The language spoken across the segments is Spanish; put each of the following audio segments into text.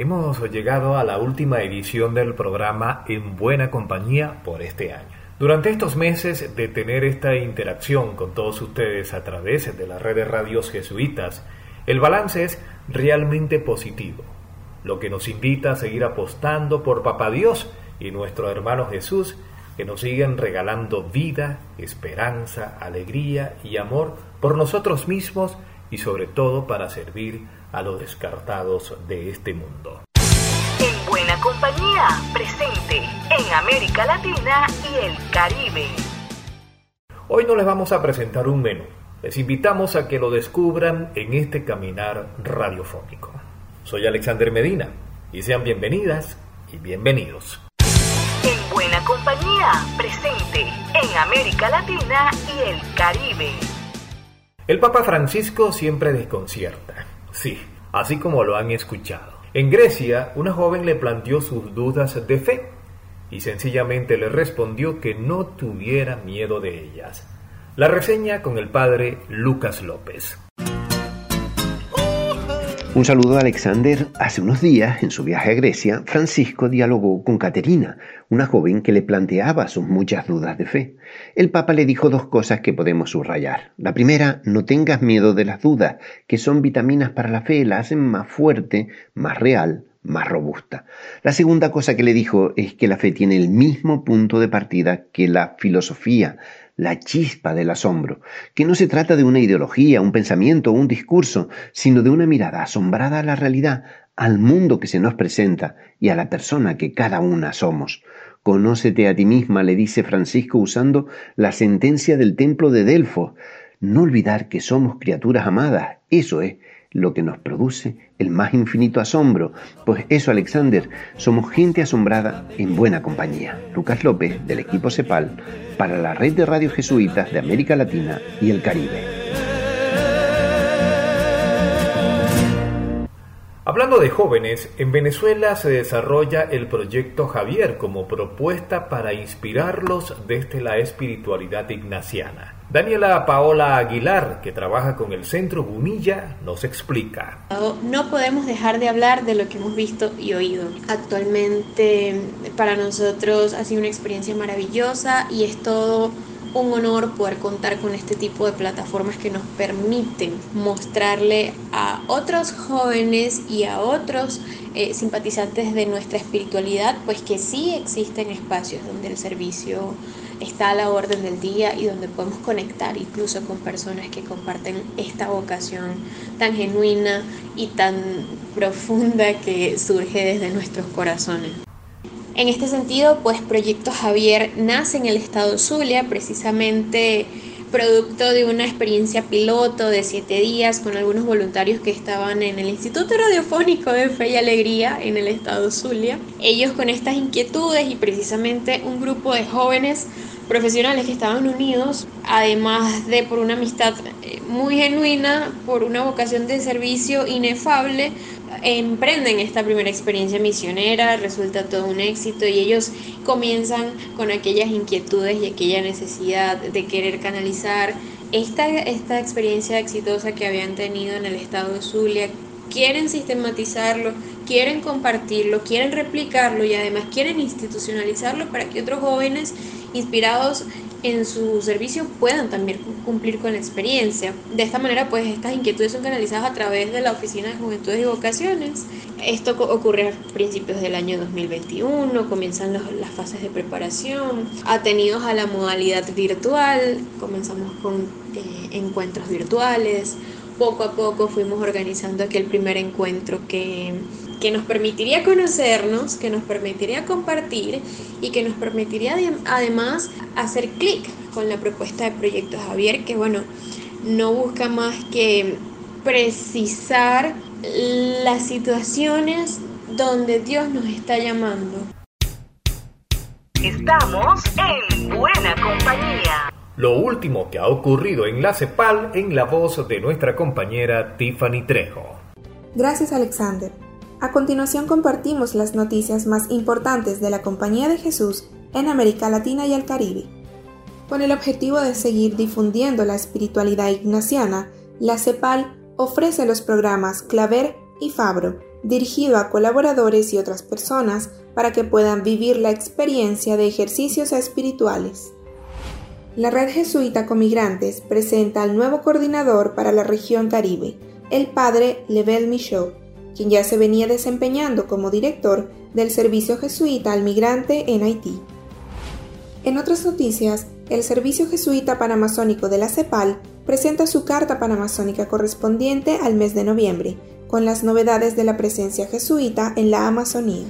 hemos llegado a la última edición del programa En Buena Compañía por este año. Durante estos meses de tener esta interacción con todos ustedes a través de las redes radios jesuitas, el balance es realmente positivo, lo que nos invita a seguir apostando por Papá Dios y nuestro hermano Jesús, que nos siguen regalando vida, esperanza, alegría y amor por nosotros mismos y sobre todo para servir a los descartados de este mundo. En buena compañía, presente en América Latina y el Caribe. Hoy no les vamos a presentar un menú. Les invitamos a que lo descubran en este caminar radiofónico. Soy Alexander Medina y sean bienvenidas y bienvenidos. En buena compañía, presente en América Latina y el Caribe. El Papa Francisco siempre desconcierta. Sí, así como lo han escuchado. En Grecia, una joven le planteó sus dudas de fe y sencillamente le respondió que no tuviera miedo de ellas. La reseña con el padre Lucas López. Un saludo a Alexander. Hace unos días, en su viaje a Grecia, Francisco dialogó con Caterina, una joven que le planteaba sus muchas dudas de fe. El Papa le dijo dos cosas que podemos subrayar. La primera, no tengas miedo de las dudas, que son vitaminas para la fe, la hacen más fuerte, más real, más robusta. La segunda cosa que le dijo es que la fe tiene el mismo punto de partida que la filosofía, la chispa del asombro, que no se trata de una ideología, un pensamiento o un discurso, sino de una mirada asombrada a la realidad, al mundo que se nos presenta y a la persona que cada una somos. Conócete a ti misma, le dice Francisco usando la sentencia del templo de Delfos. No olvidar que somos criaturas amadas, eso es lo que nos produce el más infinito asombro. Pues eso, Alexander, somos gente asombrada en buena compañía. Lucas López, del equipo CEPAL, para la red de radios jesuitas de América Latina y el Caribe. Hablando de jóvenes, en Venezuela se desarrolla el proyecto Javier como propuesta para inspirarlos desde la espiritualidad ignaciana. Daniela Paola Aguilar, que trabaja con el Centro Gumilla, nos explica. No podemos dejar de hablar de lo que hemos visto y oído. Actualmente para nosotros ha sido una experiencia maravillosa y es todo un honor poder contar con este tipo de plataformas que nos permiten mostrarle a otros jóvenes y a otros eh, simpatizantes de nuestra espiritualidad, pues que sí existen espacios donde el servicio está a la orden del día y donde podemos conectar incluso con personas que comparten esta vocación tan genuina y tan profunda que surge desde nuestros corazones. En este sentido, pues Proyecto Javier nace en el estado Zulia, precisamente producto de una experiencia piloto de siete días con algunos voluntarios que estaban en el Instituto Radiofónico de Fe y Alegría en el estado Zulia. Ellos con estas inquietudes y precisamente un grupo de jóvenes profesionales que estaban unidos, además de por una amistad eh, muy genuina, por una vocación de servicio inefable, emprenden esta primera experiencia misionera, resulta todo un éxito y ellos comienzan con aquellas inquietudes y aquella necesidad de querer canalizar esta, esta experiencia exitosa que habían tenido en el estado de Zulia, quieren sistematizarlo, quieren compartirlo, quieren replicarlo y además quieren institucionalizarlo para que otros jóvenes inspirados en su servicio puedan también cumplir con la experiencia. De esta manera, pues estas inquietudes son canalizadas a través de la Oficina de Juventudes y Vocaciones. Esto ocurre a principios del año 2021, comienzan las fases de preparación, atenidos a la modalidad virtual, comenzamos con eh, encuentros virtuales, poco a poco fuimos organizando aquel primer encuentro que que nos permitiría conocernos, que nos permitiría compartir y que nos permitiría además hacer clic con la propuesta de Proyecto Javier, que bueno, no busca más que precisar las situaciones donde Dios nos está llamando. Estamos en buena compañía. Lo último que ha ocurrido en la CEPAL en la voz de nuestra compañera Tiffany Trejo. Gracias Alexander. A continuación compartimos las noticias más importantes de la Compañía de Jesús en América Latina y el Caribe. Con el objetivo de seguir difundiendo la espiritualidad ignaciana, la CEPAL ofrece los programas Claver y Fabro, dirigido a colaboradores y otras personas para que puedan vivir la experiencia de ejercicios espirituales. La Red Jesuita con Migrantes presenta al nuevo coordinador para la región Caribe, el padre Lebel Michaud, quien ya se venía desempeñando como director del Servicio Jesuita al Migrante en Haití. En otras noticias, el Servicio Jesuita Panamazónico de la CEPAL presenta su carta panamazónica correspondiente al mes de noviembre, con las novedades de la presencia jesuita en la Amazonía.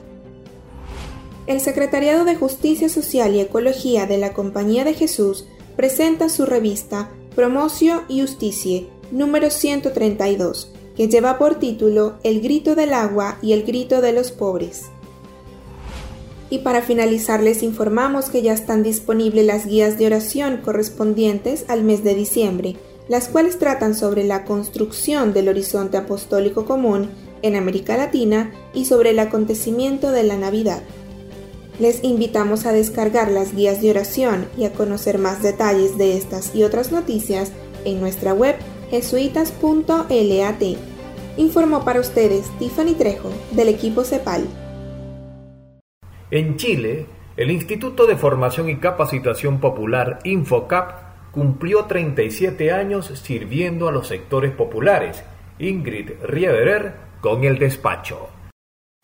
El Secretariado de Justicia Social y Ecología de la Compañía de Jesús presenta su revista Promocio y Justicie, número 132, que lleva por título El grito del agua y el grito de los pobres. Y para finalizar les informamos que ya están disponibles las guías de oración correspondientes al mes de diciembre, las cuales tratan sobre la construcción del horizonte apostólico común en América Latina y sobre el acontecimiento de la Navidad. Les invitamos a descargar las guías de oración y a conocer más detalles de estas y otras noticias en nuestra web jesuitas.lat. Informó para ustedes Tiffany Trejo del equipo CEPAL. En Chile, el Instituto de Formación y Capacitación Popular Infocap cumplió 37 años sirviendo a los sectores populares. Ingrid Rieberer con el despacho.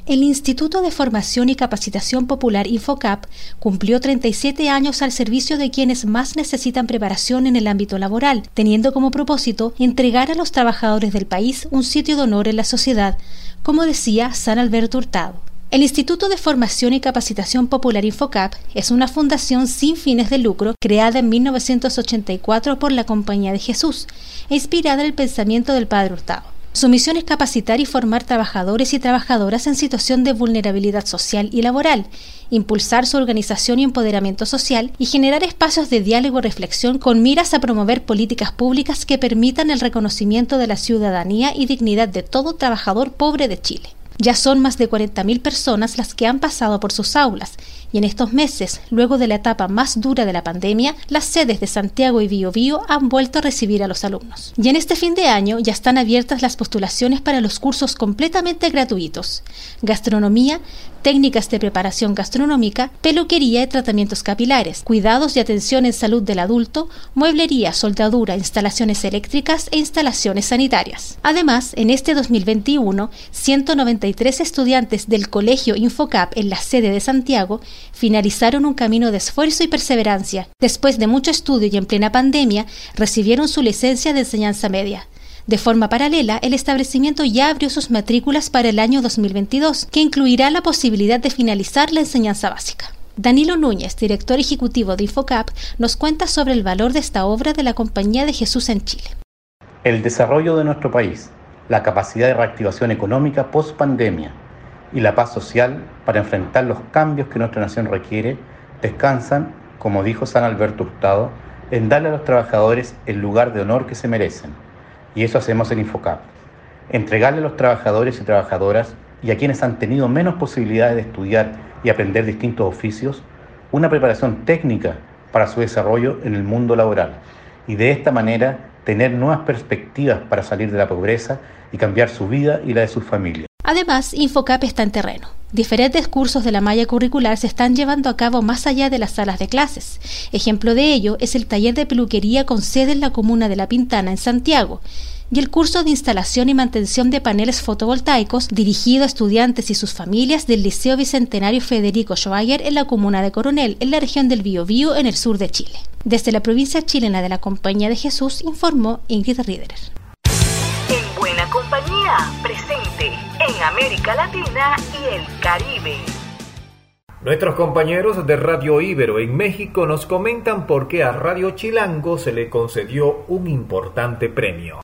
El Instituto de Formación y Capacitación Popular Infocap cumplió 37 años al servicio de quienes más necesitan preparación en el ámbito laboral, teniendo como propósito entregar a los trabajadores del país un sitio de honor en la sociedad, como decía San Alberto Hurtado. El Instituto de Formación y Capacitación Popular Infocap es una fundación sin fines de lucro creada en 1984 por la Compañía de Jesús e inspirada en el pensamiento del Padre Hurtado. Su misión es capacitar y formar trabajadores y trabajadoras en situación de vulnerabilidad social y laboral, impulsar su organización y empoderamiento social y generar espacios de diálogo y reflexión con miras a promover políticas públicas que permitan el reconocimiento de la ciudadanía y dignidad de todo trabajador pobre de Chile. Ya son más de 40.000 personas las que han pasado por sus aulas y en estos meses, luego de la etapa más dura de la pandemia, las sedes de Santiago y Biobío han vuelto a recibir a los alumnos. Y en este fin de año ya están abiertas las postulaciones para los cursos completamente gratuitos: gastronomía, técnicas de preparación gastronómica, peluquería y tratamientos capilares, cuidados y atención en salud del adulto, mueblería, soldadura, instalaciones eléctricas e instalaciones sanitarias. Además, en este 2021, 193 estudiantes del Colegio Infocap en la sede de Santiago finalizaron un camino de esfuerzo y perseverancia. Después de mucho estudio y en plena pandemia, recibieron su licencia de enseñanza media. De forma paralela, el establecimiento ya abrió sus matrículas para el año 2022, que incluirá la posibilidad de finalizar la enseñanza básica. Danilo Núñez, director ejecutivo de Infocap, nos cuenta sobre el valor de esta obra de la Compañía de Jesús en Chile. El desarrollo de nuestro país, la capacidad de reactivación económica post pandemia y la paz social para enfrentar los cambios que nuestra nación requiere descansan, como dijo San Alberto Hurtado, en darle a los trabajadores el lugar de honor que se merecen. Y eso hacemos en Infocap. Entregarle a los trabajadores y trabajadoras y a quienes han tenido menos posibilidades de estudiar y aprender distintos oficios, una preparación técnica para su desarrollo en el mundo laboral y de esta manera tener nuevas perspectivas para salir de la pobreza y cambiar su vida y la de sus familias. Además, Infocap está en terreno. Diferentes cursos de la malla curricular se están llevando a cabo más allá de las salas de clases. Ejemplo de ello es el taller de peluquería con sede en la comuna de La Pintana, en Santiago, y el curso de instalación y mantención de paneles fotovoltaicos dirigido a estudiantes y sus familias del Liceo Bicentenario Federico Schweiger en la comuna de Coronel, en la región del Biobío, en el sur de Chile. Desde la provincia chilena de la Compañía de Jesús informó Ingrid Riederer. En buena compañía, presente en América Latina y el Caribe. Nuestros compañeros de Radio Ibero en México nos comentan por qué a Radio Chilango se le concedió un importante premio.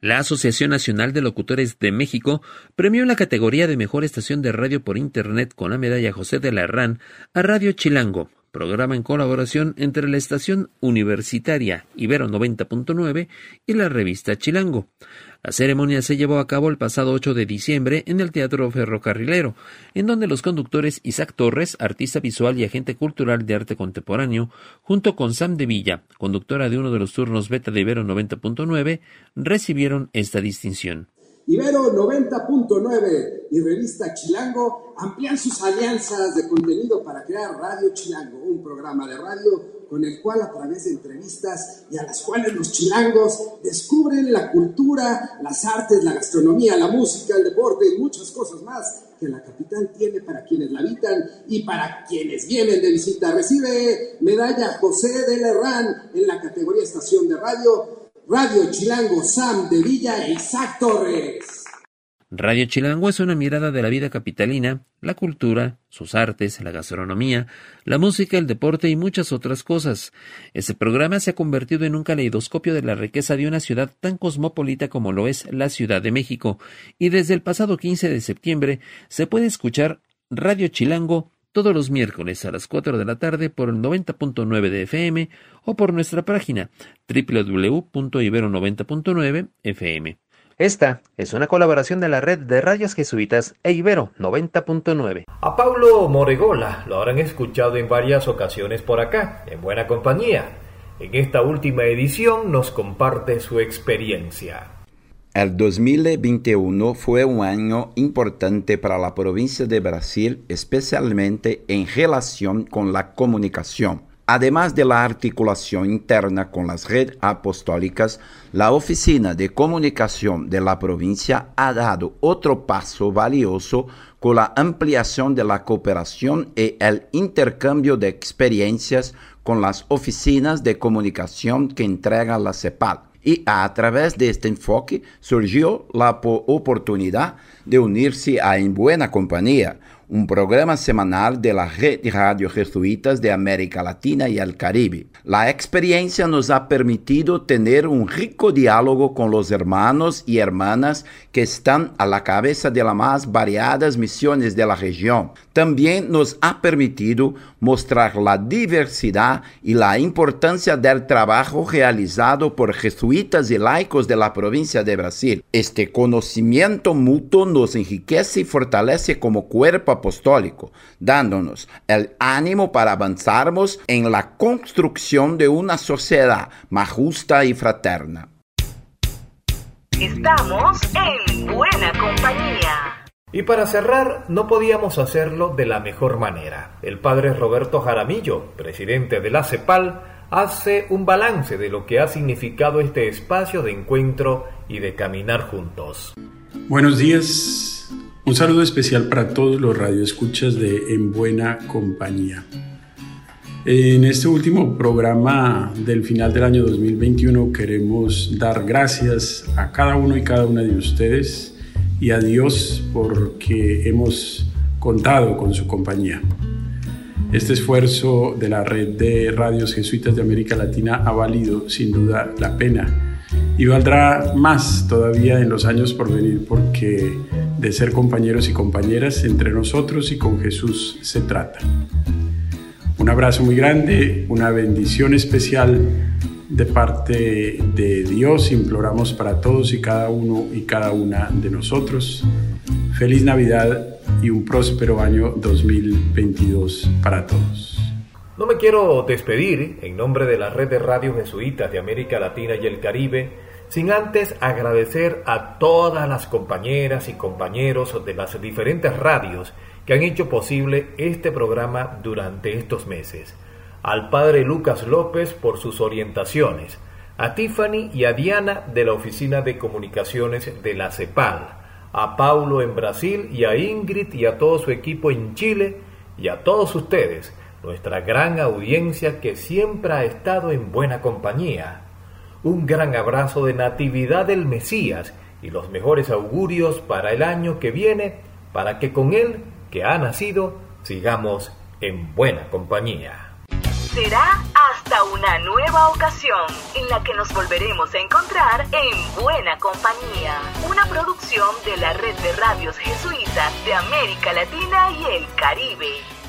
La Asociación Nacional de Locutores de México premió la categoría de Mejor Estación de Radio por Internet con la medalla José de la Herrán a Radio Chilango, programa en colaboración entre la estación universitaria Ibero 90.9 y la revista Chilango. La ceremonia se llevó a cabo el pasado 8 de diciembre en el Teatro Ferrocarrilero, en donde los conductores Isaac Torres, artista visual y agente cultural de arte contemporáneo, junto con Sam de Villa, conductora de uno de los turnos beta de Ibero 90.9, recibieron esta distinción. Ibero 90.9 y Revista Chilango amplían sus alianzas de contenido para crear Radio Chilango, un programa de radio con el cual a través de entrevistas y a las cuales los chilangos descubren la cultura, las artes, la gastronomía, la música, el deporte y muchas cosas más que la capital tiene para quienes la habitan y para quienes vienen de visita. Recibe medalla José de Lerrán en la categoría estación de radio, Radio Chilango Sam de Villa e Isaac Torres. Radio Chilango es una mirada de la vida capitalina, la cultura, sus artes, la gastronomía, la música, el deporte y muchas otras cosas. Este programa se ha convertido en un caleidoscopio de la riqueza de una ciudad tan cosmopolita como lo es la Ciudad de México, y desde el pasado 15 de septiembre se puede escuchar Radio Chilango todos los miércoles a las 4 de la tarde por el 90.9 de FM o por nuestra página www.ibero90.9 FM. Esta es una colaboración de la red de radios jesuitas e Ibero 90.9. A Paulo Moregola lo habrán escuchado en varias ocasiones por acá, en buena compañía. En esta última edición nos comparte su experiencia. El 2021 fue un año importante para la provincia de Brasil, especialmente en relación con la comunicación. Además de la articulación interna con las redes apostólicas, la Oficina de Comunicación de la provincia ha dado otro paso valioso con la ampliación de la cooperación y el intercambio de experiencias con las oficinas de comunicación que entrega la CEPAL. Y a través de este enfoque surgió la oportunidad de unirse a En Buena Compañía, un programa semanal de la red de radio jesuitas de América Latina y el Caribe. La experiencia nos ha permitido tener un rico diálogo con los hermanos y hermanas que están a la cabeza de las más variadas misiones de la región. También nos ha permitido mostrar la diversidad y la importancia del trabajo realizado por jesuitas y laicos de la provincia de Brasil. Este conocimiento mutuo nos enriquece y fortalece como cuerpo apostólico, dándonos el ánimo para avanzarmos en la construcción de una sociedad más justa y fraterna. Estamos en buena compañía. Y para cerrar, no podíamos hacerlo de la mejor manera. El padre Roberto Jaramillo, presidente de la CEPAL, hace un balance de lo que ha significado este espacio de encuentro y de caminar juntos. Buenos días, un saludo especial para todos los radioescuchas de En Buena Compañía. En este último programa del final del año 2021 queremos dar gracias a cada uno y cada una de ustedes y a Dios porque hemos contado con su compañía. Este esfuerzo de la red de radios jesuitas de América Latina ha valido sin duda la pena y valdrá más todavía en los años por venir porque de ser compañeros y compañeras entre nosotros y con Jesús se trata. Un abrazo muy grande, una bendición especial de parte de Dios imploramos para todos y cada uno y cada una de nosotros. Feliz Navidad y un próspero año 2022 para todos. No me quiero despedir en nombre de la red de radios jesuitas de América Latina y el Caribe sin antes agradecer a todas las compañeras y compañeros de las diferentes radios que han hecho posible este programa durante estos meses al padre Lucas López por sus orientaciones, a Tiffany y a Diana de la Oficina de Comunicaciones de la CEPAL, a Paulo en Brasil y a Ingrid y a todo su equipo en Chile y a todos ustedes, nuestra gran audiencia que siempre ha estado en buena compañía. Un gran abrazo de Natividad del Mesías y los mejores augurios para el año que viene, para que con él, que ha nacido, sigamos en buena compañía. Será hasta una nueva ocasión en la que nos volveremos a encontrar en Buena Compañía, una producción de la Red de Radios Jesuitas de América Latina y el Caribe.